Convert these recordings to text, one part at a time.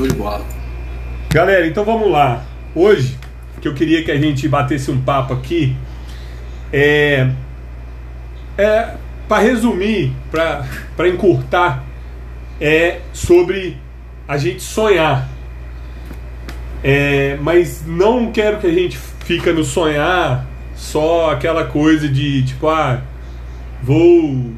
Show de bola. Galera, então vamos lá. Hoje, que eu queria que a gente batesse um papo aqui, é. É. Para resumir, para encurtar, é sobre a gente sonhar. É, mas não quero que a gente fica no sonhar só aquela coisa de tipo, ah, vou,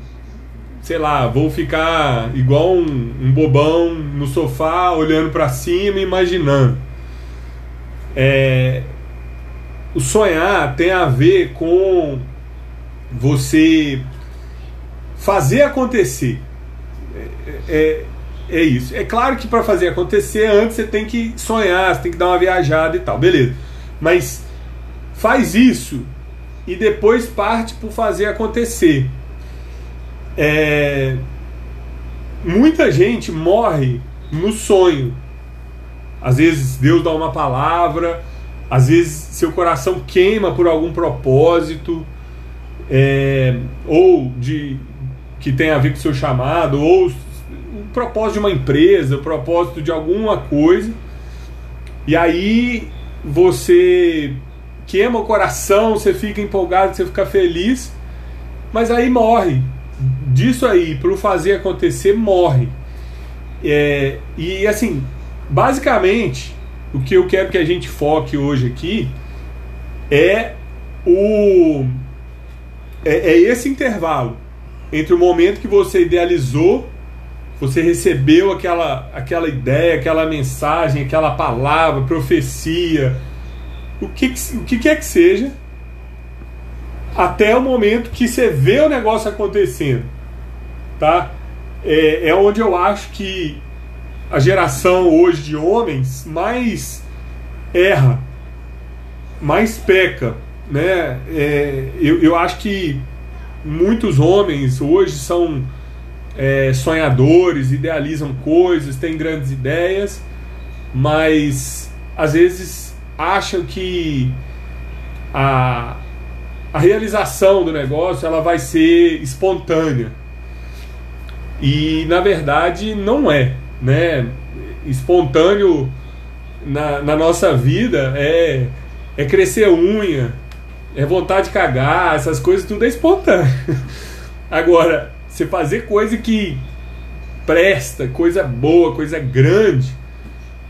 sei lá, vou ficar igual um, um bobão no sofá, olhando para cima, imaginando. É, o sonhar tem a ver com você fazer acontecer. É, é, é isso. É claro que para fazer acontecer, antes você tem que sonhar, você tem que dar uma viajada e tal, beleza. Mas faz isso e depois parte por fazer acontecer. É... Muita gente morre no sonho. Às vezes Deus dá uma palavra, às vezes seu coração queima por algum propósito, é... ou de que tem a ver com o seu chamado, ou o propósito de uma empresa, o propósito de alguma coisa. E aí você queima o coração, você fica empolgado, você fica feliz, mas aí morre. Disso aí, para o fazer acontecer, morre. É, e assim, basicamente, o que eu quero que a gente foque hoje aqui é o é, é esse intervalo entre o momento que você idealizou, você recebeu aquela, aquela ideia, aquela mensagem, aquela palavra, profecia, o que, o que quer que seja, até o momento que você vê o negócio acontecendo, tá? É, é onde eu acho que a geração hoje de homens mais erra, mais peca, né? É, eu, eu acho que muitos homens hoje são é, sonhadores, idealizam coisas, têm grandes ideias, mas às vezes acham que a, a realização do negócio ela vai ser espontânea. E na verdade não é, né? Espontâneo na, na nossa vida é, é crescer unha, é vontade de cagar, essas coisas tudo é espontâneo. Agora, você fazer coisa que presta, coisa boa, coisa grande,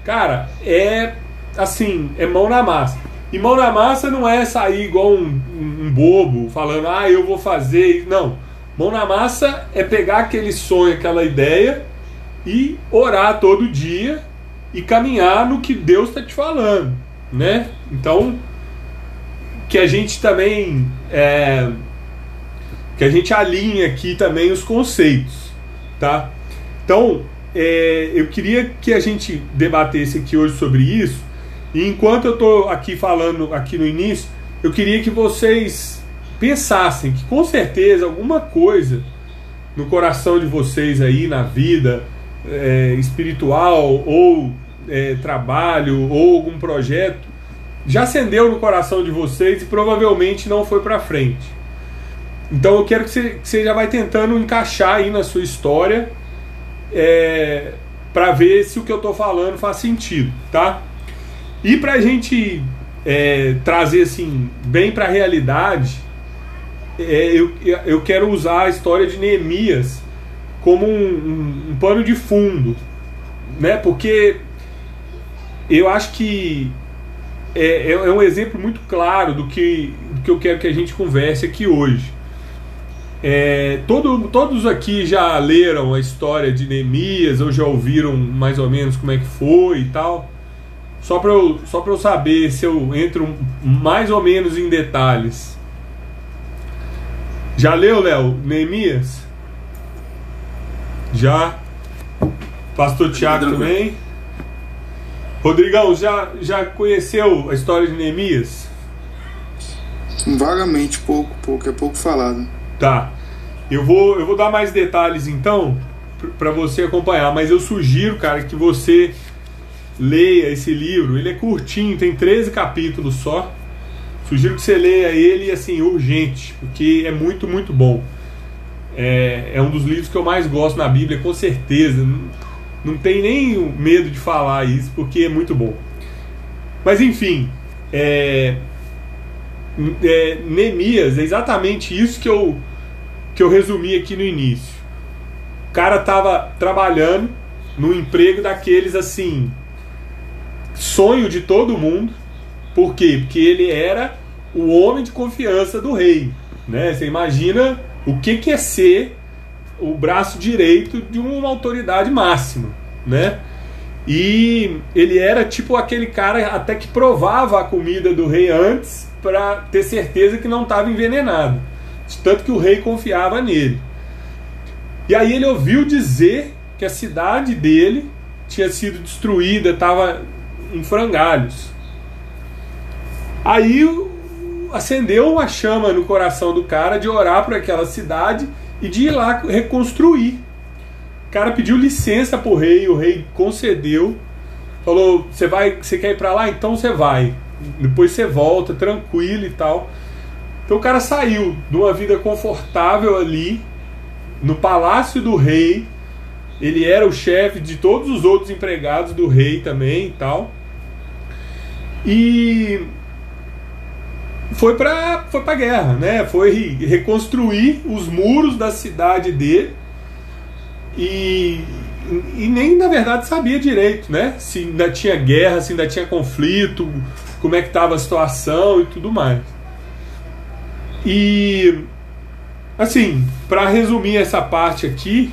cara, é assim, é mão na massa. E mão na massa não é sair igual um, um, um bobo, falando, ah, eu vou fazer. Não. Mão na massa é pegar aquele sonho, aquela ideia e orar todo dia e caminhar no que Deus está te falando, né? Então, que a gente também é, que a gente alinhe aqui também os conceitos, tá? Então, é, eu queria que a gente debatesse aqui hoje sobre isso e enquanto eu estou aqui falando aqui no início, eu queria que vocês pensassem que com certeza alguma coisa no coração de vocês aí na vida é, espiritual ou é, trabalho ou algum projeto já acendeu no coração de vocês e provavelmente não foi para frente. Então eu quero que você, que você, já vai tentando encaixar aí na sua história é, para ver se o que eu estou falando faz sentido, tá? E para a gente é, trazer assim bem para a realidade, é, eu, eu quero usar a história de Neemias como um, um, um, pano de fundo, né? Porque eu acho que é, é, é um exemplo muito claro do que, do que eu quero que a gente converse aqui hoje. É, todo, todos aqui já leram a história de Neemias ou já ouviram mais ou menos como é que foi e tal. Só para eu, só eu saber se eu entro mais ou menos em detalhes. Já leu, Léo, Neemias? Já. Pastor Tiago também. Rodrigão, já, já conheceu a história de Neemias? Vagamente, pouco, pouco, é pouco falado. Tá. Eu vou, eu vou dar mais detalhes então para você acompanhar, mas eu sugiro, cara, que você leia esse livro. Ele é curtinho, tem 13 capítulos só. Sugiro que você leia ele assim, urgente, porque é muito, muito bom. É, é um dos livros que eu mais gosto na Bíblia, com certeza. Não tem nem medo de falar isso, porque é muito bom. Mas enfim, é, é, Neemias é exatamente isso que eu, que eu resumi aqui no início. O cara estava trabalhando no emprego daqueles assim, sonho de todo mundo. Por quê? Porque ele era o homem de confiança do rei. Né? Você imagina o que, que é ser o braço direito de uma autoridade máxima. Né? E ele era tipo aquele cara até que provava a comida do rei antes para ter certeza que não estava envenenado. Tanto que o rei confiava nele. E aí ele ouviu dizer que a cidade dele tinha sido destruída, estava em frangalhos. Aí acendeu uma chama no coração do cara de orar para aquela cidade e de ir lá reconstruir. O cara pediu licença para o rei, o rei concedeu, falou: "Você vai, você quer ir para lá? Então você vai. Depois você volta, tranquilo e tal". Então o cara saiu de uma vida confortável ali no palácio do rei. Ele era o chefe de todos os outros empregados do rei também e tal. E foi para foi para guerra, né? Foi reconstruir os muros da cidade dele e, e nem na verdade sabia direito, né? Se ainda tinha guerra, se ainda tinha conflito, como é que estava a situação e tudo mais. E assim, para resumir essa parte aqui,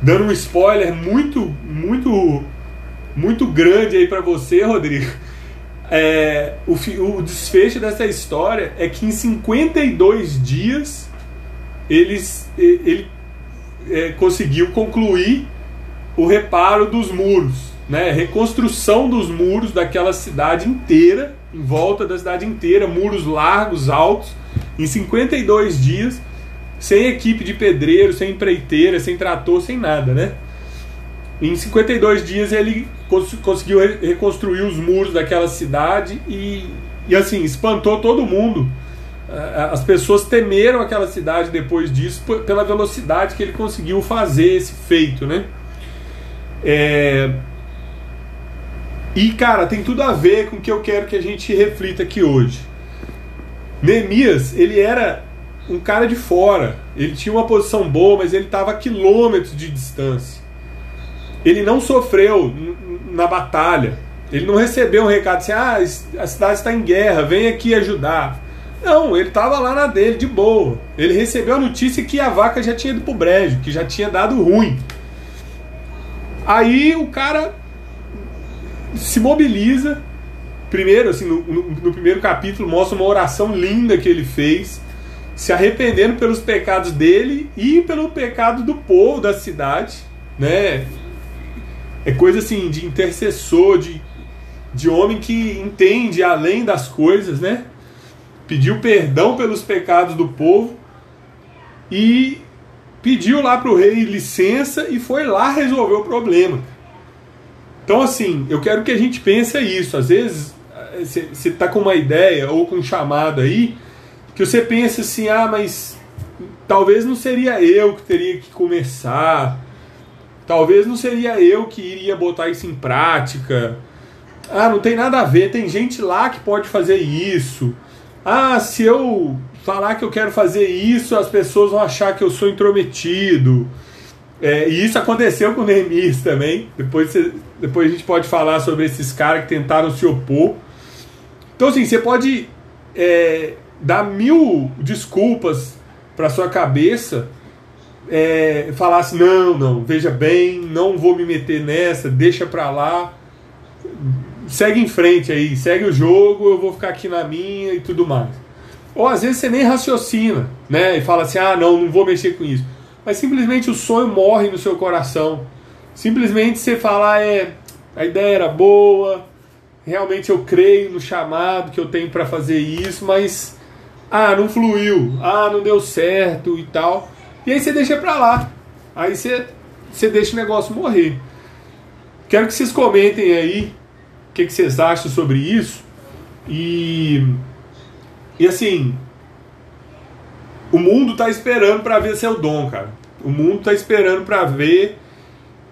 dando um spoiler muito muito muito grande aí para você, Rodrigo é, o, o desfecho dessa história é que em 52 dias eles, ele é, conseguiu concluir o reparo dos muros, né? reconstrução dos muros daquela cidade inteira, em volta da cidade inteira, muros largos, altos, em 52 dias, sem equipe de pedreiro, sem empreiteira, sem trator, sem nada, né? Em 52 dias ele cons conseguiu re reconstruir os muros daquela cidade e, e assim, espantou todo mundo. As pessoas temeram aquela cidade depois disso pela velocidade que ele conseguiu fazer esse feito, né? É... E cara, tem tudo a ver com o que eu quero que a gente reflita aqui hoje. Neemias, ele era um cara de fora. Ele tinha uma posição boa, mas ele estava a quilômetros de distância ele não sofreu na batalha. Ele não recebeu um recado assim: ah, a cidade está em guerra, vem aqui ajudar. Não, ele estava lá na dele, de boa. Ele recebeu a notícia que a vaca já tinha ido pro brejo, que já tinha dado ruim. Aí o cara se mobiliza. Primeiro, assim, no, no, no primeiro capítulo, mostra uma oração linda que ele fez, se arrependendo pelos pecados dele e pelo pecado do povo da cidade, né? É coisa assim de intercessor, de, de homem que entende além das coisas, né? Pediu perdão pelos pecados do povo e pediu lá para o rei licença e foi lá resolver o problema. Então, assim, eu quero que a gente pense isso. Às vezes, você está com uma ideia ou com um chamado aí, que você pensa assim: ah, mas talvez não seria eu que teria que começar, Talvez não seria eu que iria botar isso em prática. Ah, não tem nada a ver, tem gente lá que pode fazer isso. Ah, se eu falar que eu quero fazer isso, as pessoas vão achar que eu sou intrometido. É, e isso aconteceu com o Neemias também. Depois, você, depois a gente pode falar sobre esses caras que tentaram se opor. Então, assim, você pode é, dar mil desculpas para sua cabeça é, falasse: não, não, veja bem, não vou me meter nessa, deixa pra lá, segue em frente aí, segue o jogo, eu vou ficar aqui na minha e tudo mais. Ou às vezes você nem raciocina, né? E fala assim: ah, não, não vou mexer com isso. Mas simplesmente o sonho morre no seu coração. Simplesmente você fala: ah, é, a ideia era boa, realmente eu creio no chamado que eu tenho para fazer isso, mas ah, não fluiu, ah, não deu certo e tal. E aí você deixa pra lá. Aí você, você deixa o negócio morrer. Quero que vocês comentem aí o que, que vocês acham sobre isso. E, e assim, o mundo está esperando para ver seu dom, cara. O mundo está esperando para ver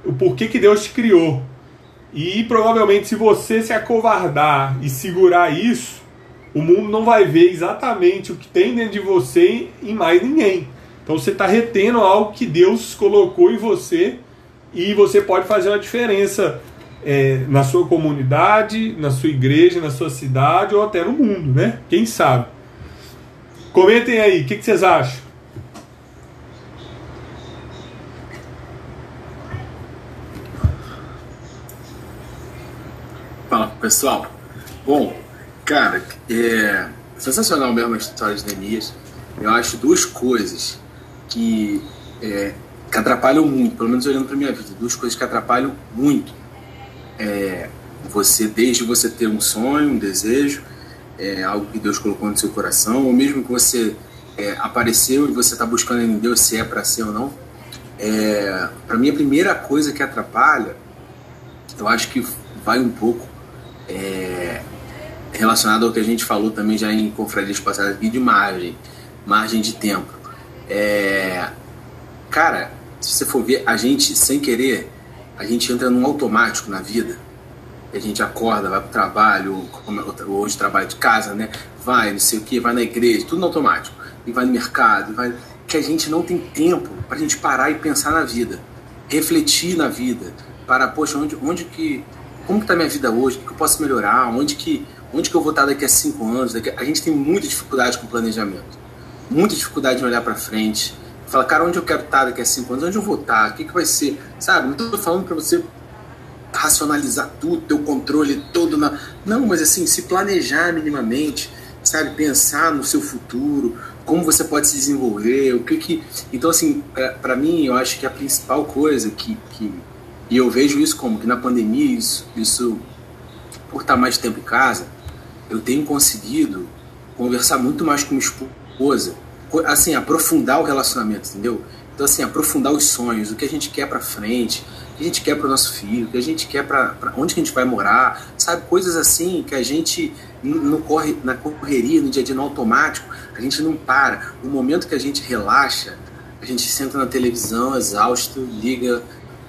o porquê que Deus te criou. E provavelmente, se você se acovardar e segurar isso, o mundo não vai ver exatamente o que tem dentro de você em mais ninguém. Então você está retendo algo que Deus colocou em você e você pode fazer uma diferença é, na sua comunidade, na sua igreja, na sua cidade ou até no mundo, né? Quem sabe? Comentem aí, o que, que vocês acham? Fala pessoal. Bom, cara, é sensacional mesmo a história de Neemias. Eu acho duas coisas que, é, que atrapalham muito, pelo menos olhando para minha vida, duas coisas que atrapalham muito. É, você, desde você ter um sonho, um desejo, é, algo que Deus colocou no seu coração, ou mesmo que você é, apareceu e você está buscando em Deus se é para ser ou não. É, para mim, a primeira coisa que atrapalha, eu acho que vai um pouco é, relacionado ao que a gente falou também já em confradias passadas de margem, margem de tempo. É, cara, se você for ver, a gente, sem querer, a gente entra num automático na vida. A gente acorda, vai pro trabalho, hoje trabalho de casa, né? Vai, não sei o que, vai na igreja, tudo no automático. E vai no mercado, vai... que a gente não tem tempo pra gente parar e pensar na vida. Refletir na vida. Para, poxa, onde, onde que. Como que tá minha vida hoje? O que eu posso melhorar? Onde que, onde que eu vou estar daqui a cinco anos? Daqui... A gente tem muita dificuldade com planejamento. Muita dificuldade em olhar para frente Fala, cara, onde eu quero estar daqui a cinco anos? Onde eu vou estar? O que, que vai ser? Sabe? Não estou falando para você racionalizar tudo, ter o controle todo na. Não, mas assim, se planejar minimamente, sabe? Pensar no seu futuro, como você pode se desenvolver, o que que. Então, assim, para mim, eu acho que a principal coisa que, que. E eu vejo isso como que na pandemia, isso, isso por estar mais tempo em casa, eu tenho conseguido conversar muito mais com minha esposa assim, aprofundar o relacionamento, entendeu? Então, assim, aprofundar os sonhos, o que a gente quer para frente, o que a gente quer para o nosso filho, o que a gente quer para onde que a gente vai morar, sabe? Coisas assim que a gente não corre na correria, no dia a dia, no automático, a gente não para. O momento que a gente relaxa, a gente senta na televisão exausto, liga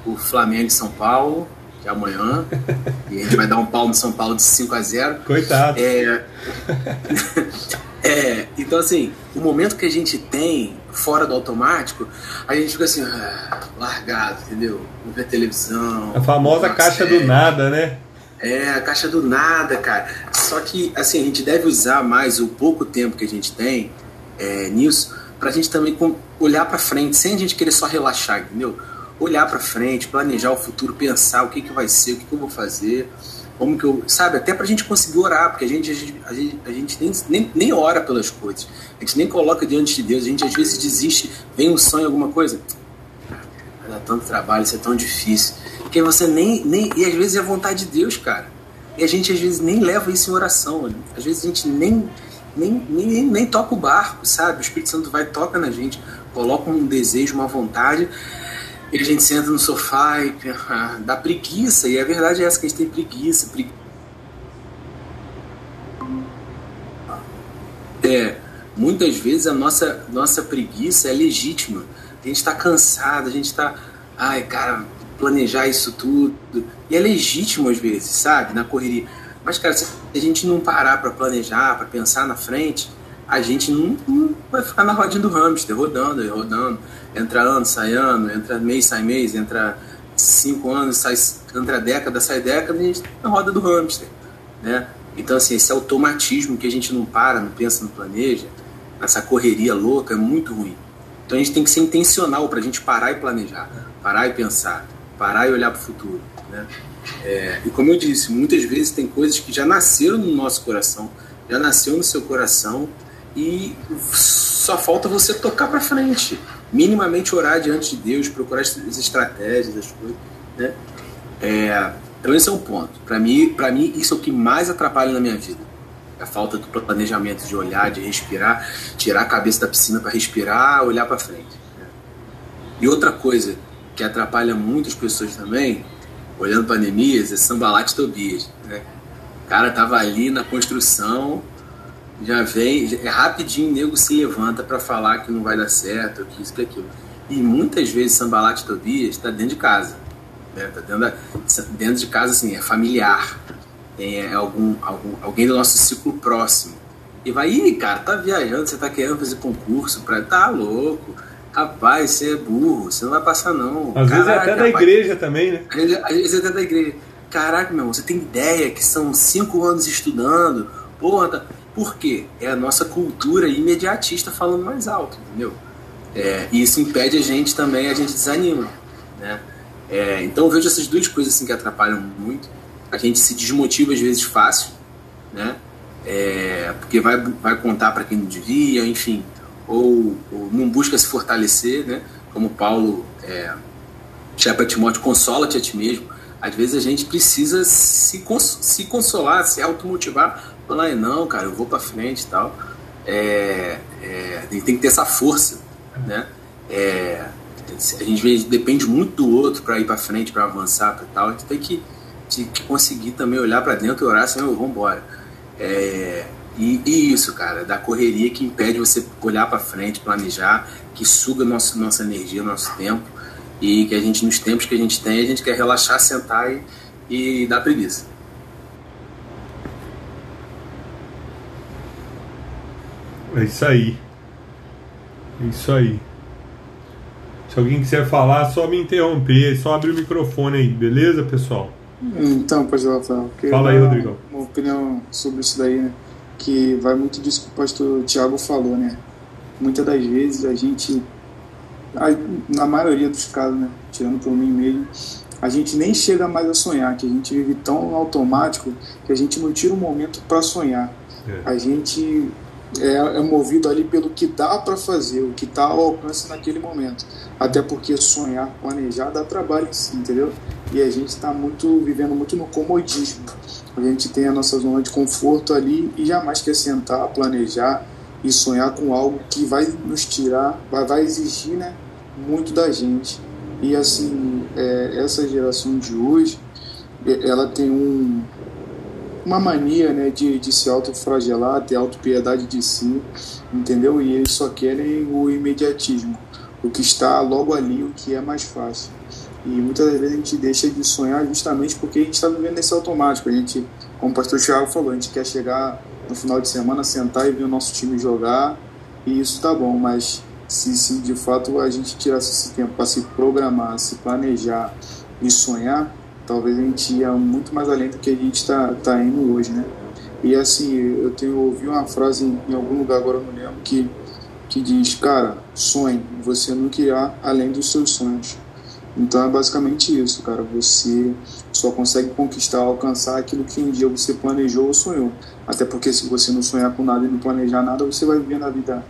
o Flamengo e São Paulo, que é amanhã, e a gente vai dar um pau no São Paulo de 5 a 0 Coitado. É... É, então assim, o momento que a gente tem fora do automático, a gente fica assim, ah, largado, entendeu? Não vê televisão. A famosa caixa série. do nada, né? É, a caixa do nada, cara. Só que, assim, a gente deve usar mais o pouco tempo que a gente tem é, nisso pra gente também olhar pra frente, sem a gente querer só relaxar, entendeu? Olhar pra frente, planejar o futuro, pensar o que, que vai ser, o que, que eu vou fazer como que eu. Sabe, até pra gente conseguir orar, porque a gente, a gente, a gente, a nem, nem, nem ora pelas coisas. A gente nem coloca diante de Deus. A gente às vezes desiste, vem um sonho, alguma coisa. Dar tanto trabalho, isso é tão difícil. Que você nem, nem. E às vezes é a vontade de Deus, cara. E a gente às vezes nem leva isso em oração. Às vezes a gente nem, nem, nem, nem toca o barco, sabe? O Espírito Santo vai toca na gente, coloca um desejo, uma vontade. E a gente senta no sofá e dá preguiça, e a verdade é essa que a gente tem preguiça. preguiça. É, muitas vezes a nossa, nossa preguiça é legítima. A gente está cansado, a gente está. Ai, cara, planejar isso tudo. E é legítimo às vezes, sabe? Na correria. Mas, cara, se a gente não parar para planejar, para pensar na frente, a gente não, não, vai ficar na rodinha do hamster, rodando e rodando. Entra ano, sai ano, entra mês, sai mês, entra cinco anos, sai, entra década, sai década, a gente tá na roda do hamster. Né? Então, assim, esse automatismo que a gente não para, não pensa, não planeja, essa correria louca, é muito ruim. Então a gente tem que ser intencional para a gente parar e planejar, parar e pensar, parar e olhar para o futuro. Né? É, e como eu disse, muitas vezes tem coisas que já nasceram no nosso coração, já nasceu no seu coração e só falta você tocar para frente, minimamente orar diante de Deus, procurar as estratégias, as coisas, né? É, então esse é um ponto. Para mim, para mim isso é o que mais atrapalha na minha vida. A falta do planejamento de olhar, de respirar, tirar a cabeça da piscina para respirar, olhar para frente. Né? E outra coisa que atrapalha muitas pessoas também, olhando para Neemias, é Sambalat Tobias. Né? O cara tava ali na construção, já vem, é rapidinho o nego se levanta para falar que não vai dar certo, que isso, que aquilo. E muitas vezes Sambalat Tobias está dentro de casa. né? Tá dentro, da, dentro de casa, assim, é familiar. É algum, algum, alguém do nosso ciclo próximo. E vai, ih, cara, tá viajando, você tá querendo fazer concurso, pra, tá louco. Rapaz, você é burro, você não vai passar não. Às Caraca, vezes é até da rapaz. igreja também, né? Às vezes, às vezes é até da igreja. Caraca, meu irmão, você tem ideia que são cinco anos estudando? Porra, tá... por quê? É a nossa cultura imediatista falando mais alto, entendeu? É, e isso impede a gente também, a gente desanima, né? É, então eu vejo essas duas coisas assim que atrapalham muito. A gente se desmotiva às vezes fácil, né? É, porque vai, vai contar para quem não devia, enfim, ou, ou, não busca se fortalecer, né? Como Paulo é, para Timóteo, consola-te a ti mesmo. Às vezes a gente precisa se, cons se consolar, se automotivar, falar, não, cara, eu vou para frente e tal. É, é, tem que ter essa força, né? É, a gente depende muito do outro para ir para frente, para avançar, para tal. A gente tem que, que conseguir também olhar para dentro e orar assim, vamos embora. É, e, e, isso, cara, da correria que impede você olhar para frente, planejar, que suga nosso, nossa energia, nosso tempo, e que a gente, nos tempos que a gente tem, a gente quer relaxar, sentar e, e dar preguiça. É isso aí. É isso aí. Se alguém quiser falar, só me interromper, só abre o microfone aí, beleza, pessoal? Então, pode Rafael. Fala aí, Rodrigão. Uma opinião sobre isso daí, né? Que vai muito disso que o pastor Tiago falou, né? Muitas das vezes a gente, na maioria dos casos, né? Tirando por mim mesmo, a gente nem chega mais a sonhar, que a gente vive tão automático que a gente não tira um momento para sonhar. É. A gente é, é, movido ali pelo que dá para fazer, o que está ao alcance naquele momento. Até porque sonhar, planejar dá trabalho, entendeu? E a gente está muito vivendo muito no comodismo. A gente tem a nossa zona de conforto ali e jamais quer sentar, planejar e sonhar com algo que vai nos tirar, vai, vai exigir né, muito da gente. E assim, é, essa geração de hoje, ela tem um, uma mania né, de, de se autofragelar, ter autopiedade de si, entendeu? E eles só querem o imediatismo, o que está logo ali, o que é mais fácil. E muitas vezes a gente deixa de sonhar justamente porque a gente está vivendo nesse automático. A gente, como o pastor Thiago falou, a gente quer chegar no final de semana, sentar e ver o nosso time jogar, e isso tá bom, mas se, se de fato a gente tirasse esse tempo para se programar, se planejar e sonhar, talvez a gente ia muito mais além do que a gente está tá indo hoje, né? E assim, eu tenho ouvi uma frase em, em algum lugar, agora eu não lembro, que, que diz, cara, sonhe, você nunca irá além dos seus sonhos. Então é basicamente isso, cara. Você só consegue conquistar, alcançar aquilo que um dia você planejou ou sonhou. Até porque se você não sonhar com nada e não planejar nada, você vai vivendo a vida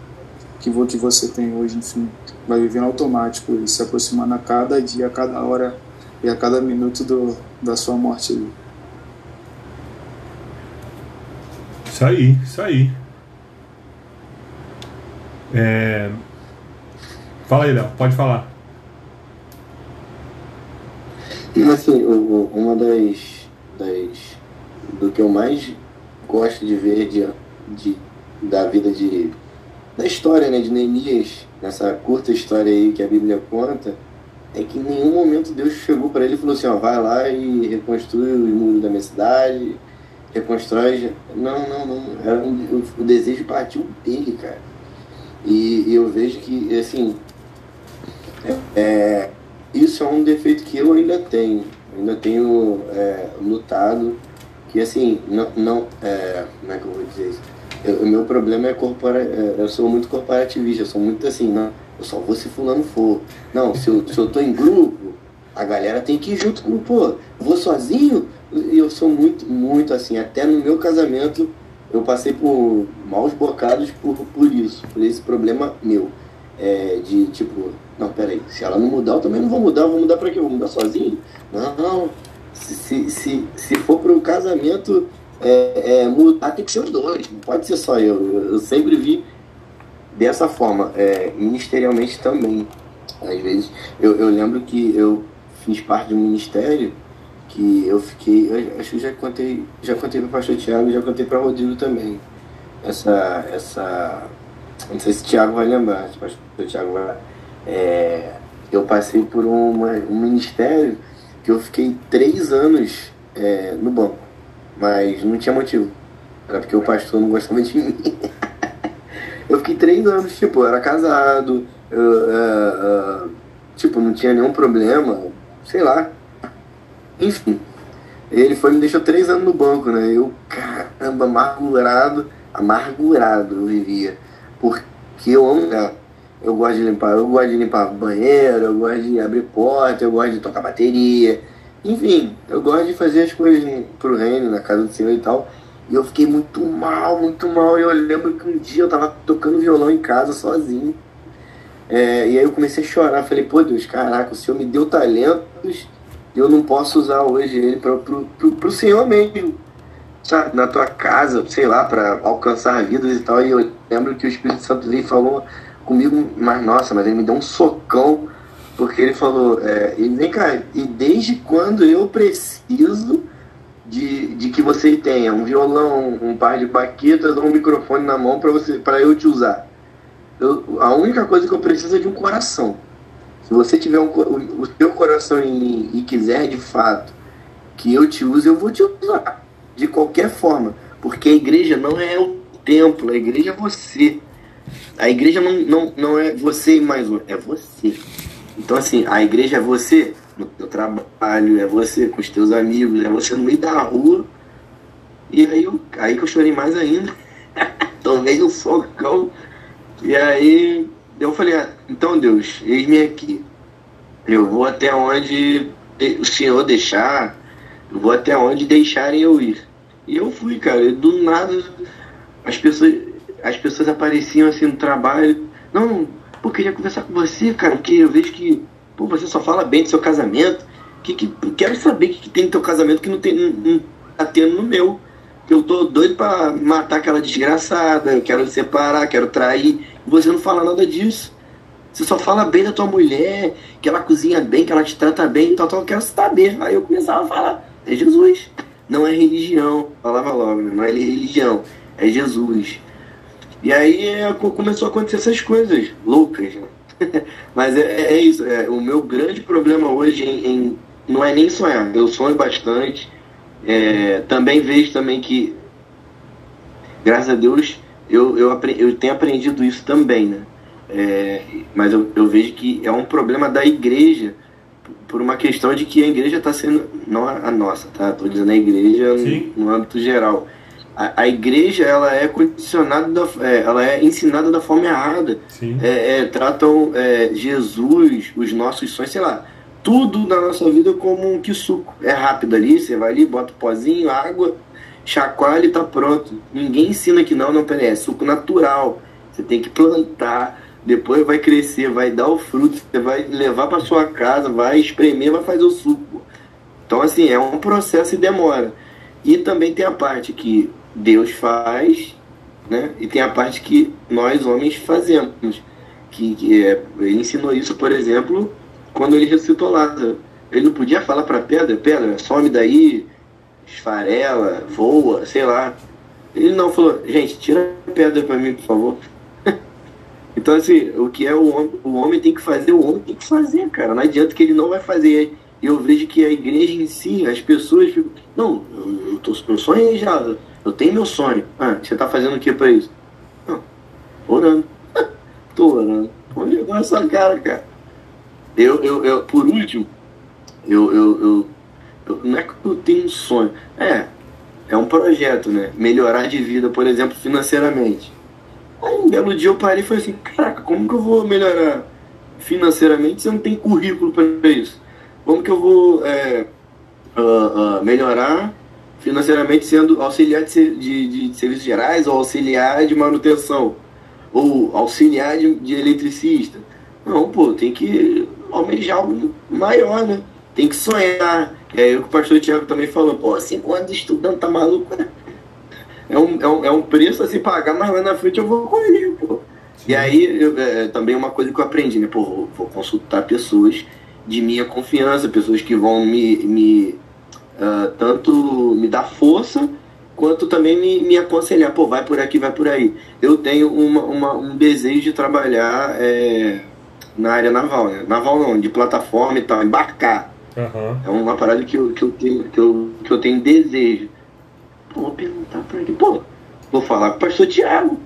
que você tem hoje, enfim. Vai vivendo automático e se aproximando a cada dia, a cada hora e a cada minuto do, da sua morte. Isso aí, isso aí. É... Fala aí, Léo, pode falar. Assim, uma das, das. do que eu mais gosto de ver de, de, da vida de. da história né, de Neemias, nessa curta história aí que a Bíblia conta é que em nenhum momento Deus chegou para ele e falou assim, ó, vai lá e reconstrui os muros da minha cidade, reconstrói. Não, não, não. Era um, o, desejo partiu dele, cara. E, e, eu vejo que, assim, é, é, isso é um defeito que eu ainda tenho. Ainda tenho é, lutado, que assim, não, não é, como é que eu vou dizer isso? o meu problema é corpora, é, eu sou muito corporativista, eu sou muito assim, não, eu só vou se fulano for. Não, se eu, se eu tô em grupo, a galera tem que ir junto com, pô, vou sozinho, e eu sou muito, muito assim, até no meu casamento eu passei por maus bocados por, por isso, por esse problema meu. É, de tipo, não, peraí, se ela não mudar, eu também não vou mudar, eu vou mudar pra quê? Eu vou mudar sozinho? Não, não. Se, se, se, se for pro casamento, é, é, mudar tem que ser os dois, não pode ser só eu. Eu sempre vi dessa forma, é, ministerialmente também. Às vezes, eu, eu lembro que eu fiz parte de um ministério que eu fiquei, eu, acho que já contei, já contei para o pastor Tiago, já contei para Rodrigo também. Essa, essa, não sei se o Tiago vai lembrar, se o pastor Tiago vai, é, eu passei por uma, um ministério que eu fiquei três anos é, no banco, mas não tinha motivo. Era porque o pastor não gostava de mim. eu fiquei três anos, tipo, eu era casado, eu, uh, uh, tipo, não tinha nenhum problema, sei lá. Enfim. Ele foi me deixou três anos no banco, né? Eu, caramba, amargurado, amargurado eu vivia. Porque eu amo eu gosto de limpar, eu gosto de limpar banheiro, eu gosto de abrir porta, eu gosto de tocar bateria. Enfim, eu gosto de fazer as coisas pro reino, na casa do Senhor e tal. E eu fiquei muito mal, muito mal. E eu lembro que um dia eu tava tocando violão em casa sozinho. É, e aí eu comecei a chorar. Falei, pô Deus, caraca, o Senhor me deu talentos eu não posso usar hoje ele para pro, pro, pro Senhor mesmo. Sabe, na tua casa, sei lá, para alcançar vidas e tal. E eu lembro que o Espírito Santo veio e falou: comigo, mas nossa, mas ele me deu um socão, porque ele falou, é, e vem cá, e desde quando eu preciso de, de que você tenha um violão, um par de baquetas ou um microfone na mão para você para eu te usar? Eu, a única coisa que eu preciso é de um coração. Se você tiver um, o, o seu coração em e quiser de fato que eu te use, eu vou te usar. De qualquer forma. Porque a igreja não é o templo, a igreja é você. A igreja não, não, não é você e mais um, é você. Então, assim, a igreja é você no teu trabalho, é você com os teus amigos, é você no meio da rua. E aí, eu, aí que eu chorei mais ainda. Tomei um socão. E aí eu falei, ah, então Deus, eis-me aqui. Eu vou até onde o Senhor deixar, eu vou até onde deixarem eu ir. E eu fui, cara. E do nada as pessoas as pessoas apareciam assim no trabalho. Não, pô, queria conversar com você, cara, porque eu vejo que pô, você só fala bem do seu casamento. Que, que, quero saber o que, que tem no teu casamento que não, tem, não, não tá tendo no meu. Eu tô doido pra matar aquela desgraçada, eu quero separar, quero trair. Você não fala nada disso. Você só fala bem da tua mulher, que ela cozinha bem, que ela te trata bem tal, tal. Eu quero saber. Aí eu começava a falar, é Jesus. Não é religião. Falava logo, né? não é religião. É Jesus. E aí é, começou a acontecer essas coisas loucas. Né? Mas é, é, isso. É, o meu grande problema hoje em, em, não é nem sonhar. Eu sonho bastante. É, também vejo também que, graças a Deus, eu, eu, eu tenho aprendido isso também, né? É, mas eu, eu vejo que é um problema da igreja por uma questão de que a igreja está sendo não a nossa, tá? Estou dizendo a igreja no, no âmbito geral a, a, igreja ela é condicionada, da, é, ela é ensinada da forma errada. É, é, tratam é, Jesus, os nossos sonhos, sei lá, tudo na nossa vida como um que suco. É rápido ali, você vai ali, bota o pozinho, água, chacoalha e tá pronto. Ninguém ensina que não, não, peraí, é suco natural. Você tem que plantar, depois vai crescer, vai dar o fruto, você vai levar para sua casa, vai espremer, vai fazer o suco. Então, assim, é um processo e demora. E também tem a parte que Deus faz, né? E tem a parte que nós homens fazemos. Que, que é, ele ensinou isso, por exemplo, quando ele ressuscitou Lázaro. Ele não podia falar para pedra, pedra, some daí, esfarela, voa, sei lá. Ele não falou, gente, tira a pedra para mim, por favor. então, assim, o que é o homem, o homem tem que fazer, o homem tem que fazer, cara. Não adianta que ele não vai fazer. Eu vejo que a igreja em si, as pessoas ficam, não, eu, tô, sonhei já eu tenho meu sonho. Ah, você tá fazendo o que pra isso? Não, orando. Tô orando. Onde eu essa cara, cara? Eu, eu, eu, por último, eu, eu, eu, não é que eu tenho um sonho. É, é um projeto, né? Melhorar de vida, por exemplo, financeiramente. Aí um belo dia eu parei e falei assim, caraca, como que eu vou melhorar financeiramente se eu não tenho currículo para isso? Como que eu vou é, uh, uh, melhorar financeiramente sendo auxiliar de, de, de serviços gerais ou auxiliar de manutenção ou auxiliar de, de eletricista. Não, pô, tem que almejar algo maior, né? Tem que sonhar. É aí o pastor Tiago também falou, pô, cinco anos estudando, tá maluco, né? É um, é um, é um preço a se pagar, mas lá na frente eu vou colher, pô. E aí, eu, é, também uma coisa que eu aprendi, né? Pô, vou consultar pessoas de minha confiança, pessoas que vão me, me uh, tanto me dar força quanto também me, me aconselhar, pô, vai por aqui, vai por aí. Eu tenho uma, uma um desejo de trabalhar é, na área naval, né? naval não, de plataforma e tal, embarcar. Uhum. É uma parada que eu, que eu, tenho, que eu, que eu tenho desejo. Pô, vou perguntar pra ele. Pô, vou falar com o pastor Tiago.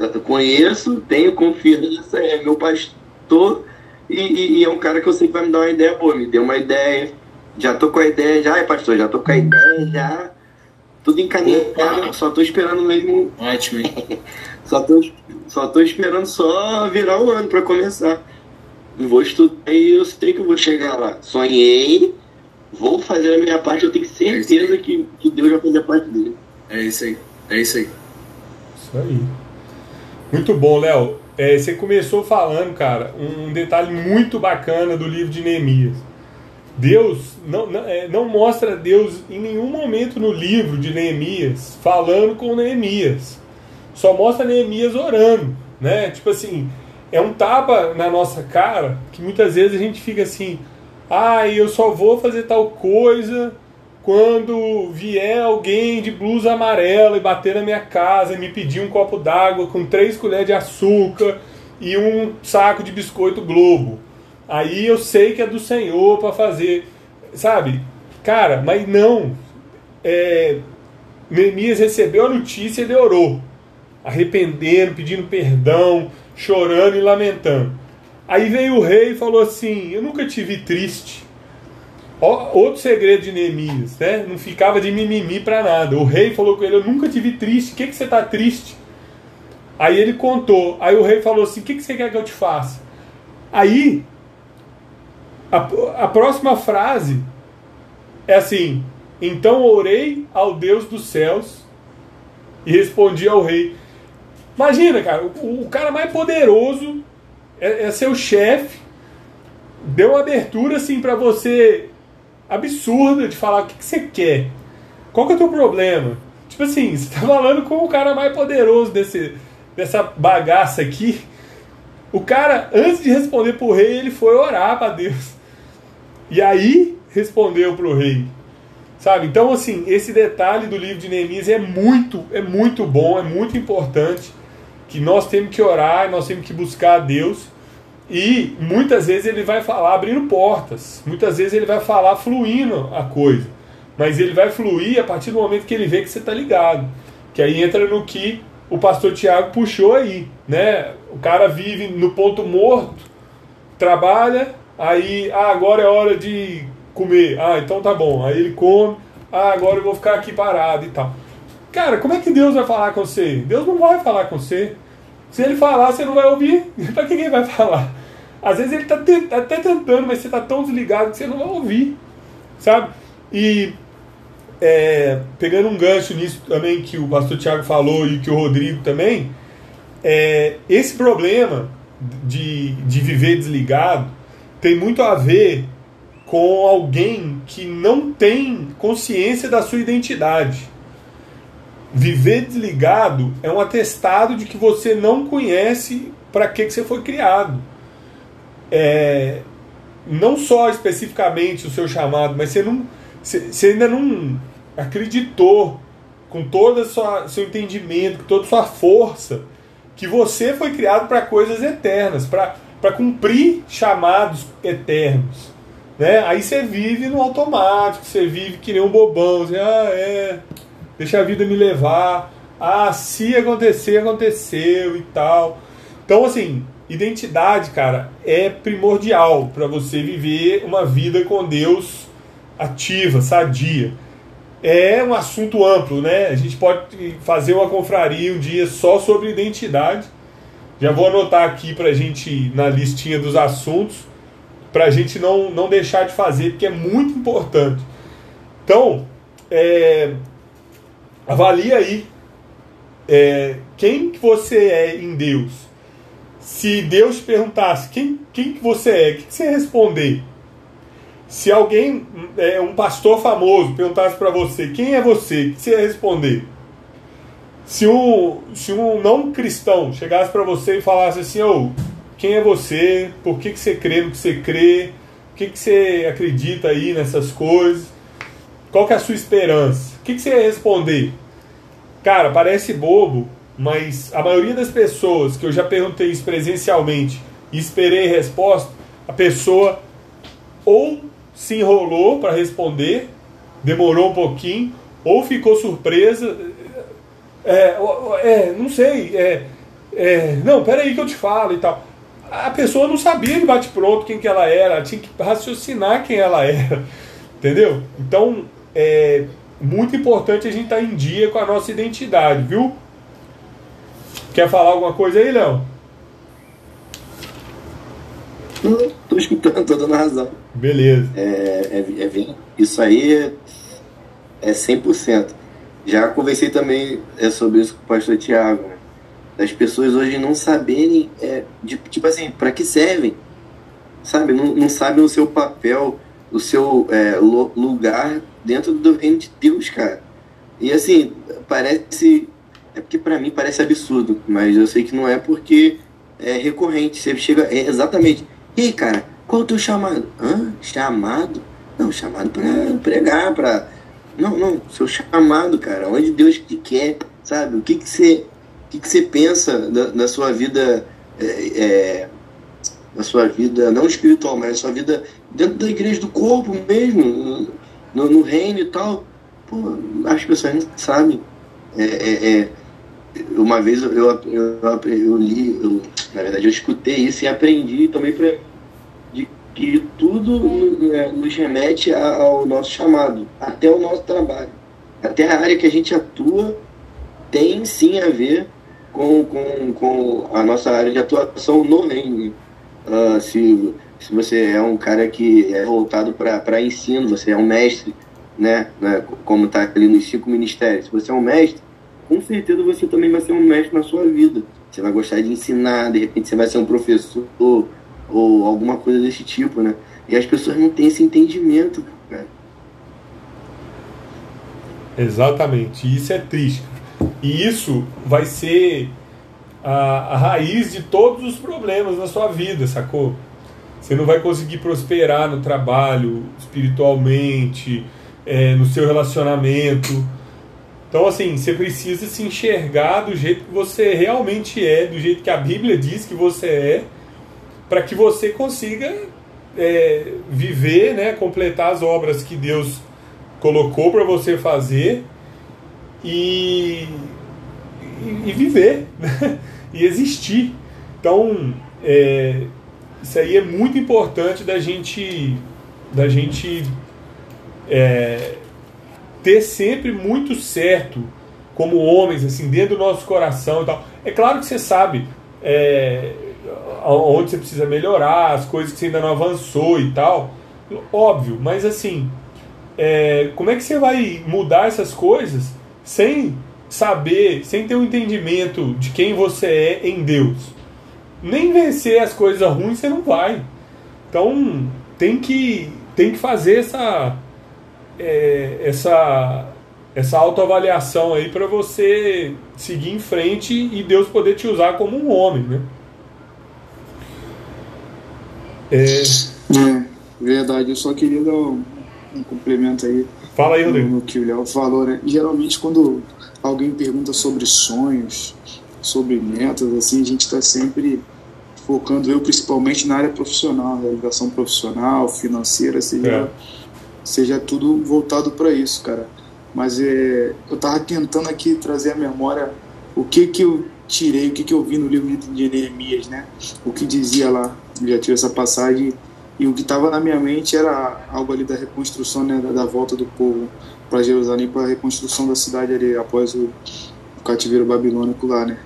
Eu conheço, tenho confiança, é meu pastor e, e, e, é um cara que eu sei que vai me dar uma ideia boa. Me deu uma ideia, já tô com a ideia, já, ai pastor, já tô com a ideia, já. Tudo encaminhado, só tô esperando mesmo. Ótimo, hein? só, tô, só tô esperando só virar o ano para começar. Vou estudar e eu sei que eu vou chegar lá. Sonhei, vou fazer a minha parte, eu tenho certeza que, que Deus vai fazer a parte dele. É isso aí, é isso aí. Isso aí. Muito bom, Léo. É, você começou falando, cara, um detalhe muito bacana do livro de Neemias. Deus não, não, é, não, mostra Deus em nenhum momento no livro de Neemias falando com Neemias. Só mostra Neemias orando, né? Tipo assim, é um tapa na nossa cara que muitas vezes a gente fica assim, ah, eu só vou fazer tal coisa quando vier alguém de blusa amarela e bater na minha casa e me pedir um copo d'água com três colheres de açúcar e um saco de biscoito Globo. Aí eu sei que é do Senhor para fazer, sabe? Cara, mas não. É, Neemias recebeu a notícia e ele orou, arrependendo, pedindo perdão, chorando e lamentando. Aí veio o rei e falou assim: Eu nunca te vi triste outro segredo de Neemias, né? Não ficava de mimimi para nada. O rei falou com ele: Eu nunca te vi triste, o que, que você está triste? Aí ele contou. Aí o rei falou assim: O que, que você quer que eu te faça? Aí, a, a próxima frase é assim: Então orei ao Deus dos céus e respondi ao rei. Imagina, cara, o, o cara mais poderoso é, é seu chefe, deu abertura assim para você absurda de falar o que, que você quer. Qual que é o teu problema? Tipo assim, você tá falando com o cara mais poderoso desse, dessa bagaça aqui. O cara, antes de responder pro rei, ele foi orar para Deus. E aí respondeu pro rei. Sabe? Então, assim, esse detalhe do livro de Neemias é muito, é muito bom, é muito importante. Que nós temos que orar, nós temos que buscar a Deus e muitas vezes ele vai falar abrindo portas, muitas vezes ele vai falar fluindo a coisa, mas ele vai fluir a partir do momento que ele vê que você está ligado. Que aí entra no que o pastor Tiago puxou aí, né? O cara vive no ponto morto, trabalha, aí, ah, agora é hora de comer, ah, então tá bom, aí ele come, ah, agora eu vou ficar aqui parado e tal. Cara, como é que Deus vai falar com você? Deus não vai falar com você. Se ele falar, você não vai ouvir. Para que ele vai falar? Às vezes ele está até tentando, mas você está tão desligado que você não vai ouvir, sabe? E é, pegando um gancho nisso também que o pastor Tiago falou e que o Rodrigo também, é, esse problema de, de viver desligado tem muito a ver com alguém que não tem consciência da sua identidade. Viver desligado é um atestado de que você não conhece para que, que você foi criado é, não só especificamente o seu chamado, mas você, não, você, ainda não acreditou com todo o seu entendimento, com toda a sua força, que você foi criado para coisas eternas, para cumprir chamados eternos. Né? Aí você vive no automático, você vive que nem um bobão, você, ah, é, deixa a vida me levar, ah, se acontecer, aconteceu e tal. Então, assim, Identidade, cara, é primordial para você viver uma vida com Deus ativa, sadia. É um assunto amplo, né? A gente pode fazer uma confraria um dia só sobre identidade. Já vou anotar aqui para gente na listinha dos assuntos, para a gente não, não deixar de fazer, porque é muito importante. Então, é, avalie aí é, quem que você é em Deus se Deus perguntasse quem, quem que você é, o que, que você responder? Se alguém, é, um pastor famoso, perguntasse para você quem é você, o que você ia responder? Se um, se um não cristão chegasse para você e falasse assim, oh, quem é você, por que, que você crê no que você crê, o que, que você acredita aí nessas coisas, qual que é a sua esperança? O que, que você ia responder? Cara, parece bobo, mas a maioria das pessoas que eu já perguntei isso presencialmente e esperei resposta, a pessoa ou se enrolou para responder, demorou um pouquinho, ou ficou surpresa. É, é não sei, é, é, não, peraí que eu te falo e tal. A pessoa não sabia de bate-pronto quem que ela era, tinha que raciocinar quem ela era, entendeu? Então, é muito importante a gente estar tá em dia com a nossa identidade, viu? Quer falar alguma coisa aí, Léo? Não, tô escutando, tô dando razão. Beleza. É, é, é, isso aí é, é 100%. Já conversei também é, sobre isso com o pastor Tiago, né? Das pessoas hoje não saberem, é, de, tipo assim, para que servem, sabe? Não, não sabem o seu papel, o seu é, lugar dentro do reino de Deus, cara. E assim, parece. É porque para mim parece absurdo, mas eu sei que não é porque é recorrente. Você chega. É exatamente. E aí, cara, qual o teu chamado? Hã? Chamado? Não, chamado para pregar, para. Não, não, seu chamado, cara, onde Deus te quer, sabe? O que que você, o que que você pensa da, da sua vida, é, da sua vida, não espiritual, mas da sua vida dentro da igreja do corpo mesmo, no, no reino e tal. Pô, as pessoas não sabem. É, é, é uma vez eu, eu, eu, eu li, eu, na verdade eu escutei isso e aprendi também para que tudo é, nos remete ao nosso chamado, até o nosso trabalho. Até a área que a gente atua tem sim a ver com, com, com a nossa área de atuação no reino. Uh, se, se você é um cara que é voltado para ensino, você é um mestre, né, né como está ali nos cinco ministérios, se você é um mestre, com certeza você também vai ser um mestre na sua vida. Você vai gostar de ensinar, de repente você vai ser um professor, ou alguma coisa desse tipo, né? E as pessoas não têm esse entendimento, cara. Exatamente, isso é triste. E isso vai ser a, a raiz de todos os problemas na sua vida, sacou? Você não vai conseguir prosperar no trabalho, espiritualmente, é, no seu relacionamento. Então, assim, você precisa se enxergar do jeito que você realmente é, do jeito que a Bíblia diz que você é para que você consiga é, viver, né, completar as obras que Deus colocou para você fazer e, e, e viver né? e existir. Então, é, isso aí é muito importante da gente, da gente é, ter sempre muito certo como homens, assim, dentro do nosso coração e tal. É claro que você sabe. É, onde você precisa melhorar, as coisas que você ainda não avançou e tal. Óbvio, mas assim, é, como é que você vai mudar essas coisas sem saber, sem ter um entendimento de quem você é em Deus? Nem vencer as coisas ruins você não vai. Então tem que, tem que fazer essa, é, essa, essa autoavaliação aí para você seguir em frente e Deus poder te usar como um homem, né? É... é, verdade. Eu só queria dar um, um complemento aí. Fala aí, Rodrigo. No, no que o Léo falou, né? Geralmente, quando alguém pergunta sobre sonhos, sobre metas, assim, a gente está sempre focando, eu principalmente na área profissional, realização profissional, financeira, seja, é. seja tudo voltado para isso, cara. Mas é, eu tava tentando aqui trazer à memória o que que eu tirei, o que que eu vi no livro de Neemias, né? O que dizia lá já tive essa passagem e o que estava na minha mente era algo ali da reconstrução, né, da, da volta do povo para Jerusalém, para a reconstrução da cidade ali após o, o cativeiro babilônico lá, né.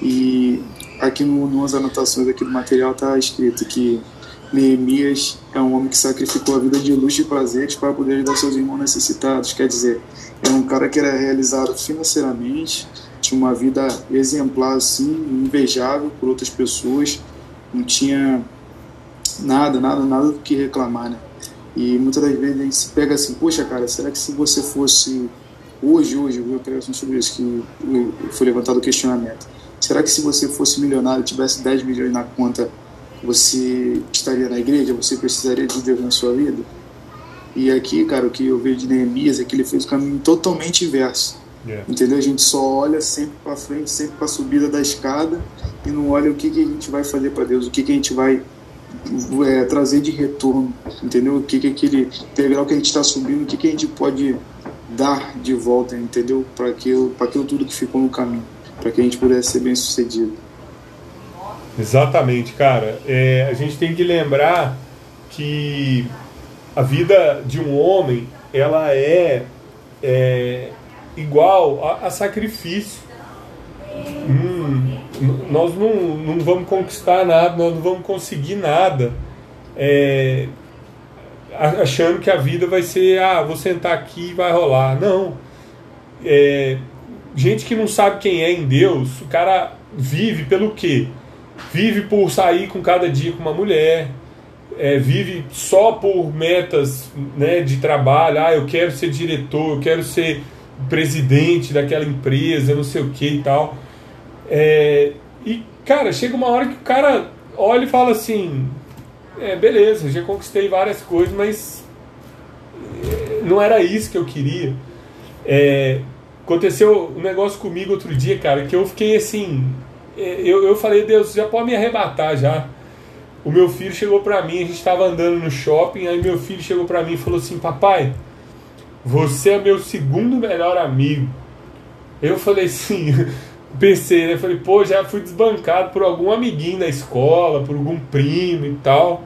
E aqui no, nas anotações aqui do material está escrito que Neemias é um homem que sacrificou a vida de luxo e prazeres para poder ajudar seus irmãos necessitados. Quer dizer, é um cara que era realizado financeiramente, tinha uma vida exemplar, assim, invejável por outras pessoas, não tinha nada, nada, nada do que reclamar, né? E muitas das vezes a gente se pega assim, poxa, cara, será que se você fosse hoje, hoje, eu uma pregação sobre isso que foi levantado o questionamento. Será que se você fosse milionário, tivesse 10 milhões na conta, você estaria na igreja? Você precisaria de Deus na sua vida? E aqui, cara, o que eu vejo de Neemias é que ele fez o caminho totalmente inverso. Yeah. Entendeu? A gente só olha sempre para frente, sempre para a subida da escada e não olha o que, que a gente vai fazer para Deus, o que, que a gente vai é, trazer de retorno, entendeu? O que, que aquele degrau que a gente está subindo, o que, que a gente pode dar de volta, entendeu? Para aquilo, aquilo tudo que ficou no caminho, para que a gente pudesse ser bem sucedido. Exatamente, cara. É, a gente tem que lembrar que a vida de um homem ela é, é igual a, a sacrifício. Hum, nós não, não vamos conquistar nada, nós não vamos conseguir nada é, achando que a vida vai ser, ah, vou sentar aqui e vai rolar. Não. É, gente que não sabe quem é em Deus, o cara vive pelo quê? Vive por sair com cada dia com uma mulher, é, vive só por metas né, de trabalho. Ah, eu quero ser diretor, eu quero ser presidente daquela empresa, não sei o que e tal. É, e, cara, chega uma hora que o cara olha e fala assim: é, beleza, já conquistei várias coisas, mas é, não era isso que eu queria. É, aconteceu um negócio comigo outro dia, cara, que eu fiquei assim. É, eu, eu falei, Deus, já pode me arrebatar já. O meu filho chegou pra mim, a gente estava andando no shopping, aí meu filho chegou pra mim e falou assim: Papai, você é meu segundo melhor amigo. Eu falei assim, pensei, né? Falei, pô, já fui desbancado por algum amiguinho na escola, por algum primo e tal.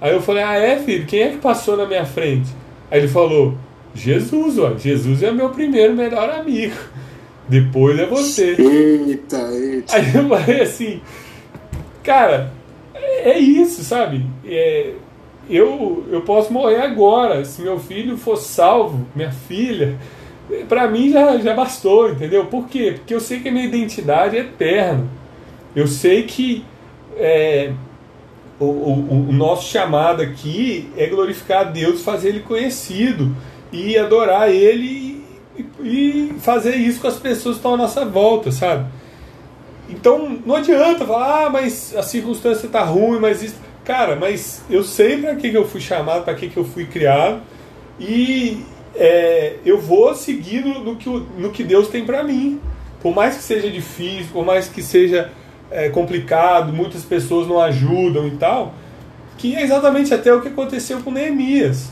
Aí eu falei, ah, é, filho? Quem é que passou na minha frente? Aí ele falou, Jesus, ó, Jesus é meu primeiro melhor amigo. Depois é você. Eita, eita. Aí eu falei assim, cara, é isso, sabe? É, eu, eu posso morrer agora. Se meu filho for salvo, minha filha, para mim já, já bastou, entendeu? Por quê? Porque eu sei que a minha identidade é eterna. Eu sei que é, o, o, o, nosso chamado aqui é glorificar a Deus, fazer Ele conhecido e adorar Ele e, e fazer isso com as pessoas que estão à nossa volta, sabe? Então não adianta falar, ah, mas a circunstância está ruim, mas isso. Cara, mas eu sei para que, que eu fui chamado, para que, que eu fui criado e é, eu vou seguir no, que, no que Deus tem para mim. Por mais que seja difícil, por mais que seja é, complicado, muitas pessoas não ajudam e tal, que é exatamente até o que aconteceu com Neemias.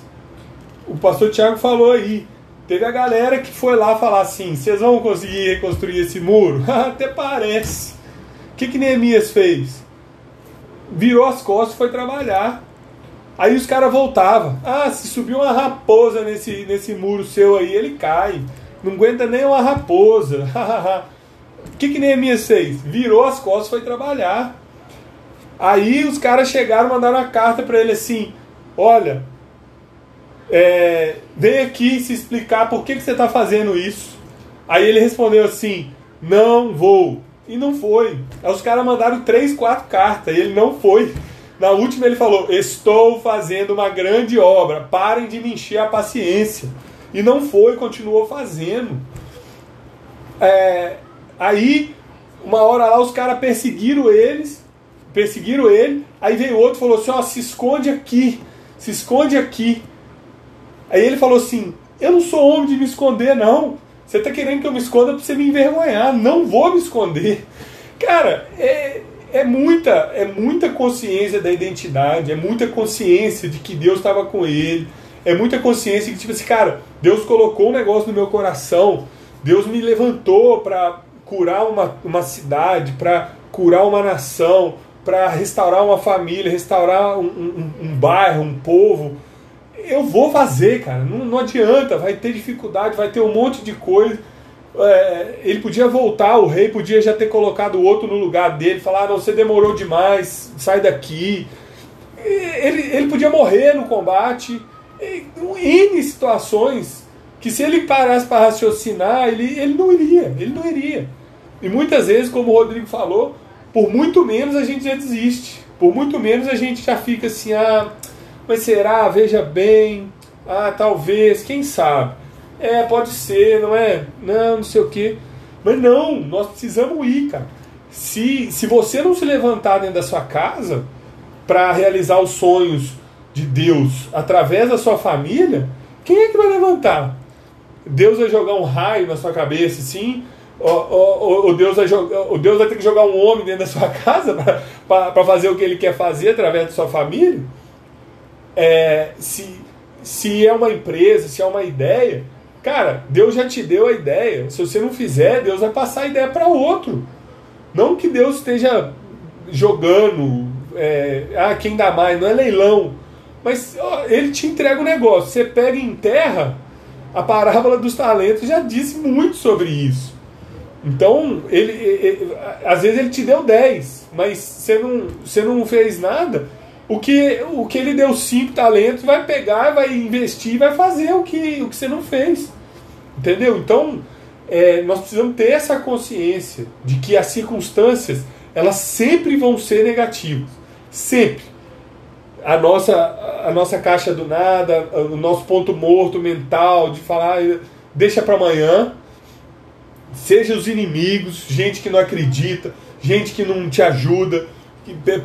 O pastor Tiago falou aí. Teve a galera que foi lá falar assim: vocês vão conseguir reconstruir esse muro? até parece. O que, que Neemias fez? Virou as costas e foi trabalhar. Aí os caras voltavam. Ah, se subir uma raposa nesse, nesse muro seu aí, ele cai. Não aguenta nem uma raposa. O que, que Neemias fez? Virou as costas e foi trabalhar. Aí os caras chegaram mandaram uma carta para ele assim: Olha, é, vem aqui se explicar por que, que você está fazendo isso. Aí ele respondeu assim: Não vou. E não foi. Aí os caras mandaram três, quatro cartas e ele não foi. Na última ele falou: Estou fazendo uma grande obra, parem de me encher a paciência. E não foi, continuou fazendo. É, aí, uma hora lá, os caras perseguiram eles, perseguiram ele. Aí veio outro e falou assim: Ó, se esconde aqui, se esconde aqui. Aí ele falou assim: Eu não sou homem de me esconder, não. Você está querendo que eu me esconda para você me envergonhar. Não vou me esconder. Cara, é, é muita, é muita consciência da identidade, é muita consciência de que Deus estava com ele, é muita consciência que, tipo assim, cara, Deus colocou um negócio no meu coração, Deus me levantou para curar uma, uma cidade, para curar uma nação, para restaurar uma família, restaurar um, um, um, bairro, um povo. Eu vou fazer, cara, não, não adianta, vai ter dificuldade, vai ter um monte de coisa é, ele podia voltar, o rei podia já ter colocado o outro no lugar dele, falar: ah, não, você demorou demais, sai daqui. Ele, ele podia morrer no combate. Em situações que se ele parasse para raciocinar, ele, ele não iria, ele não iria. E muitas vezes, como o Rodrigo falou, por muito menos a gente já desiste. Por muito menos a gente já fica assim, ah, mas será? Veja bem, ah, talvez, quem sabe. É, pode ser, não é? Não, não sei o quê. Mas não, nós precisamos ir, cara. Se, se você não se levantar dentro da sua casa para realizar os sonhos de Deus através da sua família, quem é que vai levantar? Deus vai jogar um raio na sua cabeça, sim, o, Deus vai jogar, o Deus vai ter que jogar um homem dentro da sua casa para fazer o que ele quer fazer através da sua família? É, se, se é uma empresa, se é uma ideia, cara, Deus já te deu a ideia. Se você não fizer, Deus vai passar a ideia para outro. Não que Deus esteja jogando, é, ah, quem dá mais, não é leilão. Mas ó, ele te entrega o um negócio. Você pega em terra, a parábola dos talentos já disse muito sobre isso. Então, ele, ele, às vezes ele te deu 10, mas você não, você não fez nada. O que, o que ele deu 5 talentos vai pegar, vai investir, vai fazer o que, o que você não fez. Entendeu? Então, é, nós precisamos ter essa consciência de que as circunstâncias elas sempre vão ser negativas. Sempre. A nossa, a nossa caixa do nada, o nosso ponto morto mental de falar, deixa para amanhã seja os inimigos, gente que não acredita, gente que não te ajuda,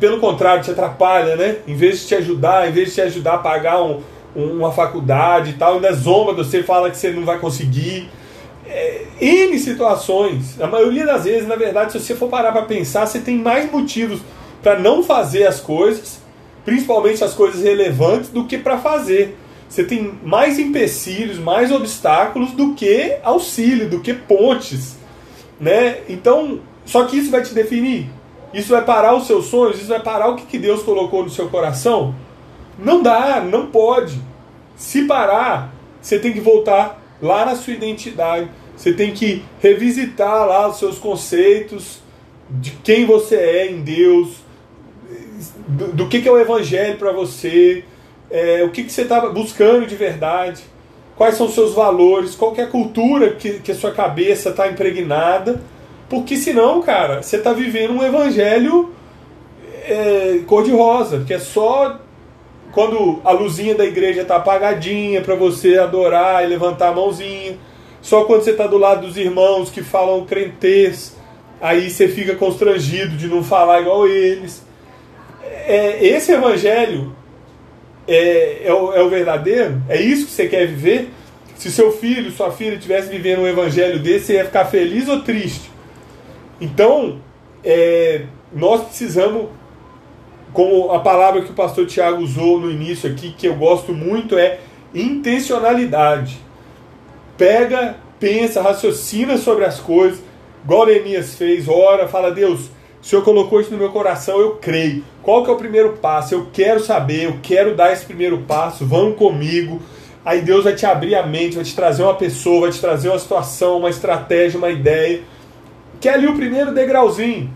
pelo contrário te atrapalha, né? Em vez de te ajudar, em vez de te ajudar a pagar um, uma faculdade e tal, ainda zomba de você, fala que você não vai conseguir. É, N situações. A maioria das vezes, na verdade, se você for parar para pensar, você tem mais motivos para não fazer as coisas, principalmente as coisas relevantes, do que para fazer você tem mais empecilhos, mais obstáculos do que auxílio, do que pontes, né? Então, só que isso vai te definir. Isso vai parar os seus sonhos, isso vai parar o que, que Deus colocou no seu coração? Não dá, não pode. Se parar, você tem que voltar lá na sua identidade. Você tem que revisitar lá os seus conceitos de quem você é em Deus, do, do que, que é o evangelho para você, é, o que, que você está buscando de verdade, quais são os seus valores, qual é a cultura que, que a sua cabeça está impregnada, porque senão, cara, você está vivendo um evangelho é, cor-de-rosa, que é só quando a luzinha da igreja está apagadinha para você adorar e levantar a mãozinha, só quando você está do lado dos irmãos que falam crentez, aí você fica constrangido de não falar igual eles. É, esse evangelho é, é, o, é o verdadeiro? É isso que você quer viver? Se seu filho, sua filha estivesse vivendo um evangelho desse, você ia ficar feliz ou triste? Então, é, nós precisamos, como a palavra que o pastor Tiago usou no início aqui, que eu gosto muito, é intencionalidade. Pega, pensa, raciocina sobre as coisas, igual Neemias fez, ora, fala, Deus, o Senhor colocou isso no meu coração, eu creio. Qual que é o primeiro passo? Eu quero saber, eu quero dar esse primeiro passo, vão comigo. Aí Deus vai te abrir a mente, vai te trazer uma pessoa, vai te trazer uma situação, uma estratégia, uma ideia. Que é ali o primeiro degrauzinho.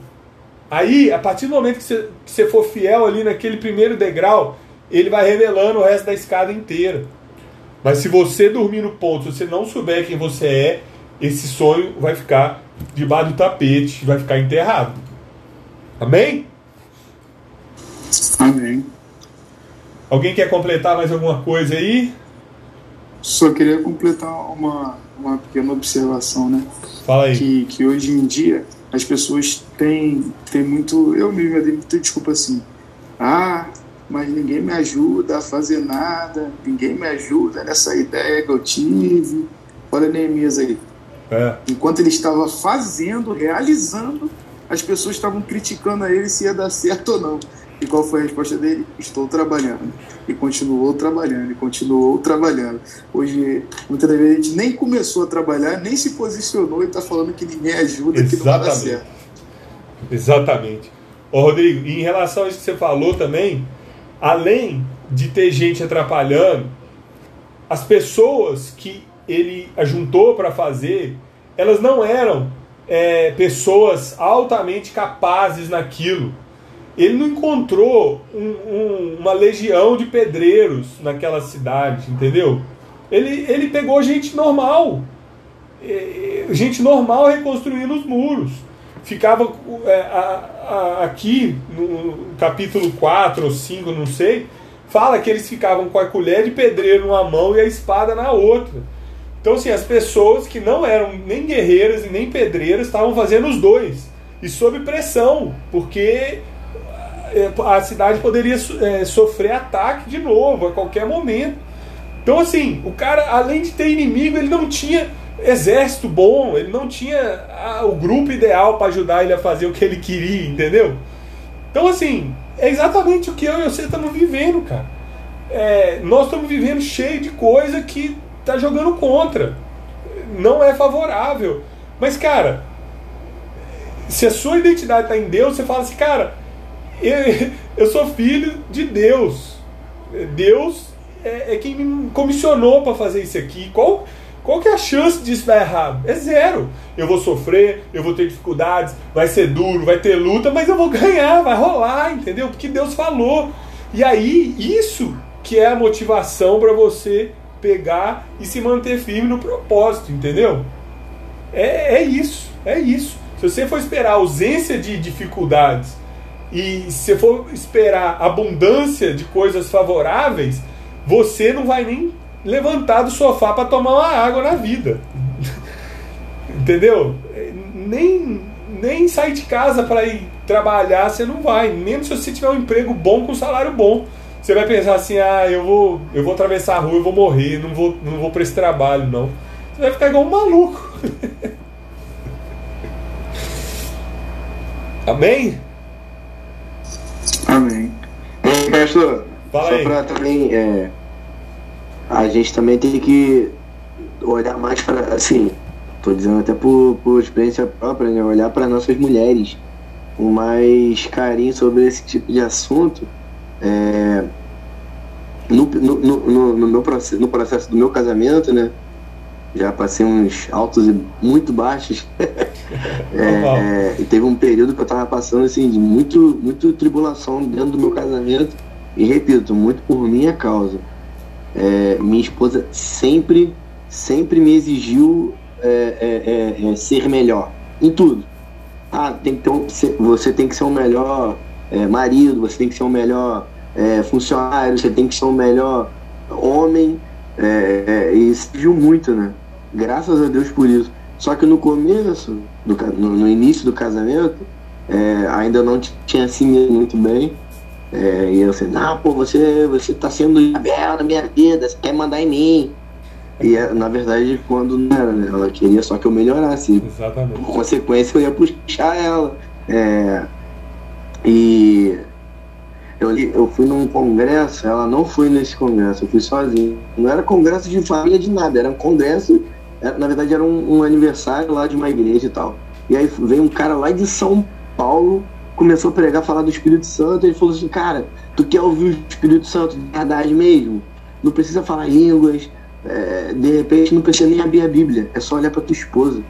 Aí, a partir do momento que você, que você for fiel ali naquele primeiro degrau, ele vai revelando o resto da escada inteira. Mas se você dormir no ponto, se você não souber quem você é, esse sonho vai ficar debaixo do tapete, vai ficar enterrado. Amém? Amém. Alguém quer completar mais alguma coisa aí? Só queria completar uma, uma pequena observação, né? Fala aí. Que, que hoje em dia as pessoas têm, têm muito. Eu mesmo dei muita desculpa assim. Ah, mas ninguém me ajuda a fazer nada, ninguém me ajuda nessa ideia que eu tive. Olha Neemias aí. É. Enquanto ele estava fazendo, realizando, as pessoas estavam criticando a ele se ia dar certo ou não. E qual foi a resposta dele? Estou trabalhando. E continuou trabalhando, e continuou trabalhando. Hoje, muitas vezes, a gente nem começou a trabalhar, nem se posicionou e está falando que ninguém ajuda, Exatamente. que não vai certo. Exatamente. Ô, Rodrigo, em relação a isso que você falou também, além de ter gente atrapalhando, as pessoas que ele ajuntou para fazer, elas não eram é, pessoas altamente capazes naquilo. Ele não encontrou um, um, uma legião de pedreiros naquela cidade, entendeu? Ele, ele pegou gente normal, gente normal reconstruindo os muros. Ficava é, a, a, aqui no capítulo 4 ou 5, não sei, fala que eles ficavam com a colher de pedreiro numa mão e a espada na outra. Então, assim, as pessoas que não eram nem guerreiras e nem pedreiras estavam fazendo os dois. E sob pressão, porque a cidade poderia é, sofrer ataque de novo a qualquer momento. Então, assim, o cara, além de ter inimigo, ele não tinha exército bom, ele não tinha a, o grupo ideal para ajudar ele a fazer o que ele queria, entendeu? Então, assim, é exatamente o que eu e você estamos vivendo, cara. É, nós estamos vivendo cheio de coisa que tá jogando contra. Não é favorável. Mas, cara, se a sua identidade está em Deus, você fala assim, cara, eu, eu sou filho de Deus. Deus é, é quem me comissionou para fazer isso aqui. Qual, qual que é a chance disso dar errado? É zero. Eu vou sofrer, eu vou ter dificuldades, vai ser duro, vai ter luta, mas eu vou ganhar, vai rolar, entendeu? Porque Deus falou. E aí, isso que é a motivação para você pegar e se manter firme no propósito, entendeu? É, é isso, é isso. Se você for esperar ausência de dificuldades e se for esperar abundância de coisas favoráveis, você não vai nem levantar do sofá para tomar uma água na vida. Entendeu? Nem, nem sair de casa para ir trabalhar você não vai, mesmo se você tiver um emprego bom com salário bom. Você vai pensar assim: "Ah, eu vou, eu vou atravessar a rua, eu vou morrer, não vou, não vou para esse trabalho não". Você vai ficar igual um maluco. Amém? Amém. pastor, Fala só para também é, a gente também tem que olhar mais para assim, tô dizendo até por, por experiência própria, né? Olhar para nossas mulheres com mais carinho sobre esse tipo de assunto. É, no, no, no, no, meu no processo do meu casamento, né? Já passei uns altos e muito baixos. Normal. É, e teve um período que eu tava passando assim de muito, muito tribulação dentro do meu casamento. E repito, muito por minha causa. É, minha esposa sempre, sempre me exigiu é, é, é, é, ser melhor em tudo. Ah, tem que ter um- você- tem que ser o melhor é, marido, você tem que ser o melhor é, funcionário, você tem que ser o melhor homem. É, é, e exigiu muito, né? Graças a Deus por isso. Só que no começo, do no, no início do casamento, é, ainda não tinha assimilado muito bem. É, e eu assim, não, pô, você, você tá sendo Isabel na minha vida, você quer mandar em mim. E é, na verdade, quando não era, né? Ela queria só que eu melhorasse. Exatamente. Por consequência, eu ia puxar ela. É, e eu, eu fui num congresso, ela não foi nesse congresso, eu fui sozinho. Não era congresso de família de nada, era um congresso, na verdade era um, um aniversário lá de uma igreja e tal. E aí veio um cara lá de São Paulo, começou a pregar, falar do Espírito Santo, ele falou assim, cara, tu quer ouvir o Espírito Santo de verdade mesmo? Não precisa falar línguas, é, de repente não precisa nem abrir a Bíblia, é só olhar pra tua esposa.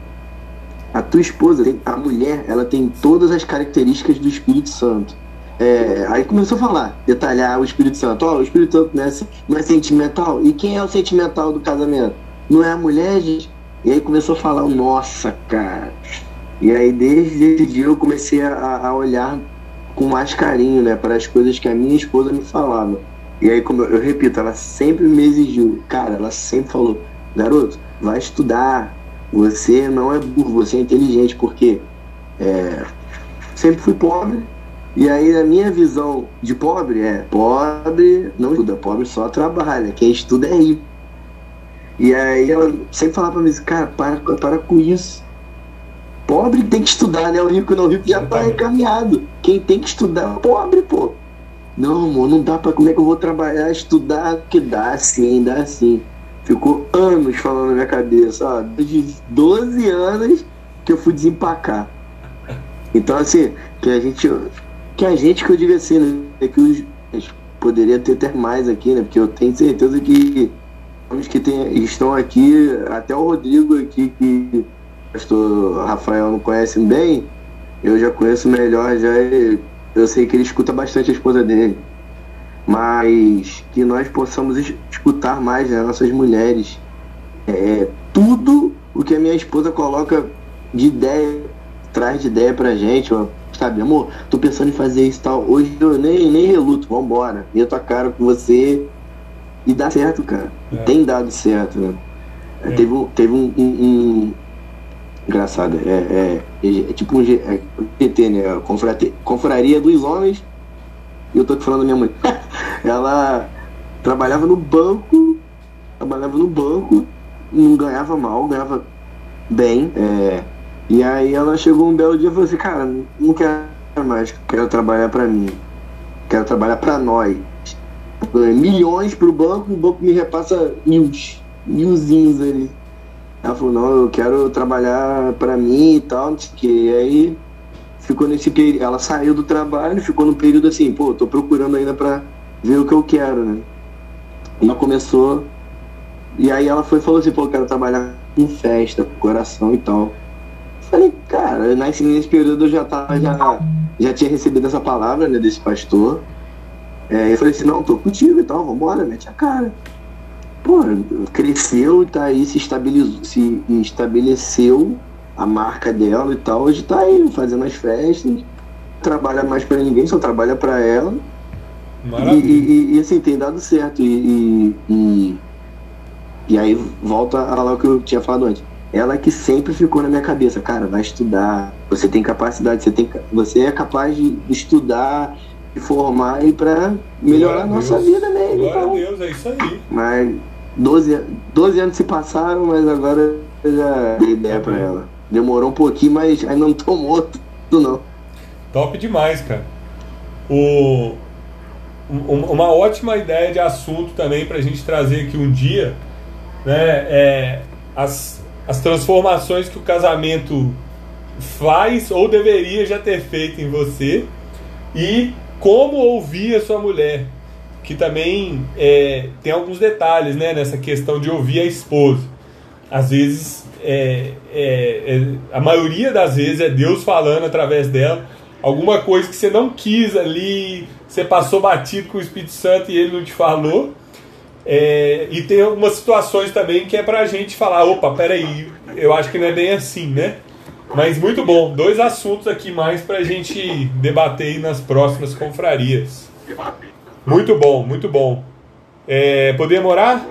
A tua esposa, a mulher, ela tem todas as características do Espírito Santo. É, aí começou a falar, detalhar o Espírito Santo. Ó, o Espírito Santo não é, não é sentimental. E quem é o sentimental do casamento? Não é a mulher, gente? E aí começou a falar, nossa, cara. E aí desde esse dia eu comecei a, a olhar com mais carinho, né, para as coisas que a minha esposa me falava. E aí, como eu, eu repito, ela sempre me exigiu, cara, ela sempre falou, garoto, vai estudar, você não é burro, você é inteligente, porque é, sempre fui pobre, e aí a minha visão de pobre é pobre não estuda, pobre só trabalha, quem estuda é rico. E aí ela sempre falava pra mim, cara, para, para com isso. Pobre tem que estudar, né? O rico não, o rico já tá encaminhado. Quem tem que estudar é pobre, pô. Não, amor, não dá pra. Como é que eu vou trabalhar, estudar? Que dá sim, dá sim. Ficou anos falando na minha cabeça, ó, desde 12 anos que eu fui desempacar. Então, assim, que a gente. Que a gente que eu digo assim, né? Que os. Poderia ter, ter mais aqui, né? Porque eu tenho certeza que que tem, estão aqui, até o Rodrigo aqui, que o pastor Rafael não conhece bem, eu já conheço melhor, já eu sei que ele escuta bastante a esposa dele. Mas que nós possamos es- escutar mais né, nossas mulheres. É, tudo o que a minha esposa coloca de ideia, traz de ideia pra gente, ó, sabe, amor, tô pensando em fazer isso tal. Hoje eu nem, nem reluto, vambora. Meto a cara com você e dá certo, cara. É. Tem dado certo, né? É, É. Teve, um- teve um, um- um- Engraçado, é, é, é tipo um é, GT, né? Confrate- Confraria dos Homens. E eu tô aqui falando da minha mãe. Ela trabalhava no banco, trabalhava no banco, não ganhava mal, ganhava bem. É, e aí ela chegou um belo dia e falou assim, cara, não quero mais, quero trabalhar para mim. Quero trabalhar para nós. Milhões pro banco, o banco me repassa mil, milzinhos ali. Ela falou, não, eu quero trabalhar para mim e tal, que e aí ficou nesse período, ela saiu do trabalho, ficou no período assim, pô, tô procurando ainda para ver o que eu quero, né? Ela começou, e aí ela foi e falou assim, pô, eu quero trabalhar com festa, com coração e tal. Falei, cara, nesse, nesse período eu já tava, já, já tinha recebido essa palavra, né, desse pastor. É, eu falei assim, não, tô contigo e tal, vambora, mete a cara. Pô, cresceu, tá aí, se estabilizou, se estabeleceu a marca dela e tal, hoje tá aí fazendo as festas, trabalha mais para ninguém, só trabalha para ela. E, e, e, assim, tem dado certo. E, e, e, aí volta a lá o que eu tinha falado antes. Ela que sempre ficou na minha cabeça, cara, vai estudar, você tem capacidade, você, tem, você é capaz de estudar, formar e para melhorar a nossa Deus. vida mesmo. Glória então. a Deus, é isso aí. Mas 12, 12 anos se passaram, mas agora eu já dei ideia pra ela. Demorou um pouquinho, mas ainda não tomou tudo não. Top demais, cara. O, um- uma ótima ideia de assunto também para a gente trazer aqui um dia, né? É as, as transformações que o casamento faz ou deveria já ter feito em você e como ouvir a sua mulher, que também é, tem alguns detalhes, né? Nessa questão de ouvir a esposa. Às vezes, é, é, é- a maioria das vezes é Deus falando através dela alguma coisa que você não quis ali, você passou batido com o Espírito Santo e ele não te falou. É, e tem algumas situações também que é pra gente falar, opa, peraí, eu acho que não é bem assim, né? Mas muito bom, dois assuntos aqui mais pra gente debater nas próximas confrarias. Muito bom, muito bom. É, podemos orar?